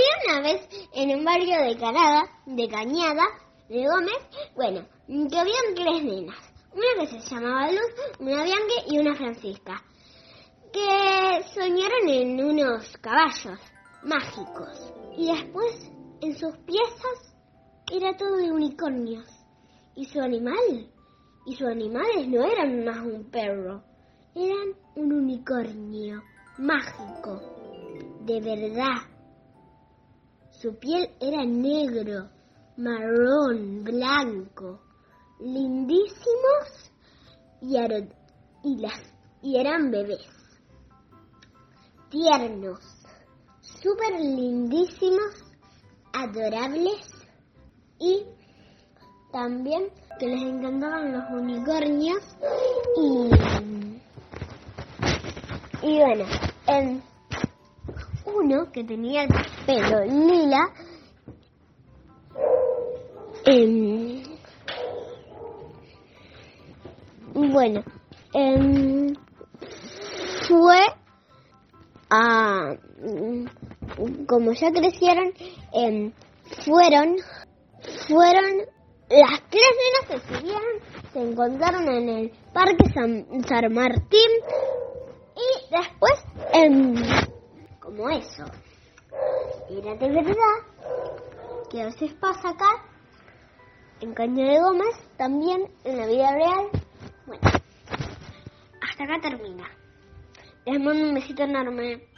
Había una vez en un barrio de Canada, de Cañada, de Gómez, bueno, que habían tres nenas. Una que se llamaba Luz, una Bianca y una Francisca, que soñaron en unos caballos mágicos. Y después, en sus piezas, era todo de unicornios. ¿Y su animal? Y sus animales no eran más un perro, eran un unicornio mágico, de verdad. Su piel era negro, marrón, blanco, lindísimos y, eran bebés, tiernos, súper lindísimos, adorables y también que les encantaban los unicornios y, y bueno, en que tenía el pelo lila em, bueno em, fue a como ya crecieron em, fueron fueron las tres nenas se siguieron se encontraron en el parque San, San Martín y después como eso. Era de verdad que a veces pasa acá en Caña de Gómez también en la vida real. Bueno hasta acá termina. Les mando un besito enorme